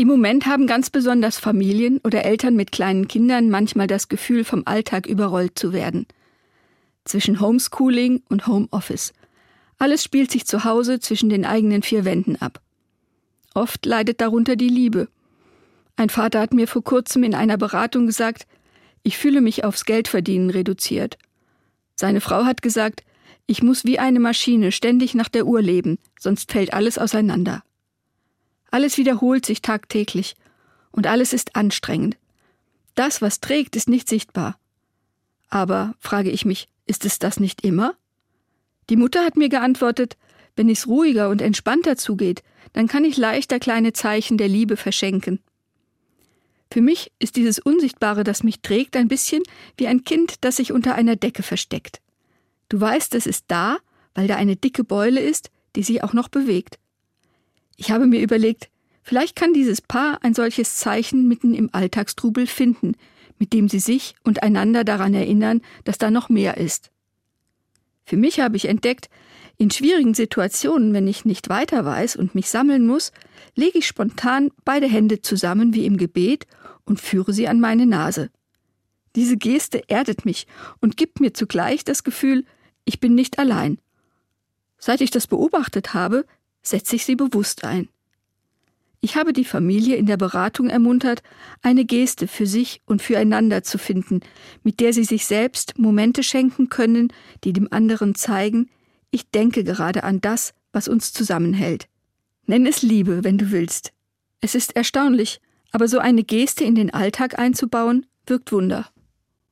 Im Moment haben ganz besonders Familien oder Eltern mit kleinen Kindern manchmal das Gefühl, vom Alltag überrollt zu werden. Zwischen Homeschooling und Homeoffice. Alles spielt sich zu Hause zwischen den eigenen vier Wänden ab. Oft leidet darunter die Liebe. Ein Vater hat mir vor kurzem in einer Beratung gesagt, ich fühle mich aufs Geldverdienen reduziert. Seine Frau hat gesagt, ich muss wie eine Maschine ständig nach der Uhr leben, sonst fällt alles auseinander. Alles wiederholt sich tagtäglich und alles ist anstrengend. Das, was trägt, ist nicht sichtbar. Aber, frage ich mich, ist es das nicht immer? Die Mutter hat mir geantwortet, wenn es ruhiger und entspannter zugeht, dann kann ich leichter kleine Zeichen der Liebe verschenken. Für mich ist dieses Unsichtbare, das mich trägt, ein bisschen wie ein Kind, das sich unter einer Decke versteckt. Du weißt, es ist da, weil da eine dicke Beule ist, die sich auch noch bewegt. Ich habe mir überlegt, vielleicht kann dieses Paar ein solches Zeichen mitten im Alltagstrubel finden, mit dem sie sich und einander daran erinnern, dass da noch mehr ist. Für mich habe ich entdeckt, in schwierigen Situationen, wenn ich nicht weiter weiß und mich sammeln muss, lege ich spontan beide Hände zusammen wie im Gebet und führe sie an meine Nase. Diese Geste erdet mich und gibt mir zugleich das Gefühl, ich bin nicht allein. Seit ich das beobachtet habe, setze ich sie bewusst ein. Ich habe die Familie in der Beratung ermuntert, eine Geste für sich und füreinander zu finden, mit der sie sich selbst Momente schenken können, die dem anderen zeigen, ich denke gerade an das, was uns zusammenhält. Nenn es Liebe, wenn du willst. Es ist erstaunlich, aber so eine Geste in den Alltag einzubauen, wirkt Wunder.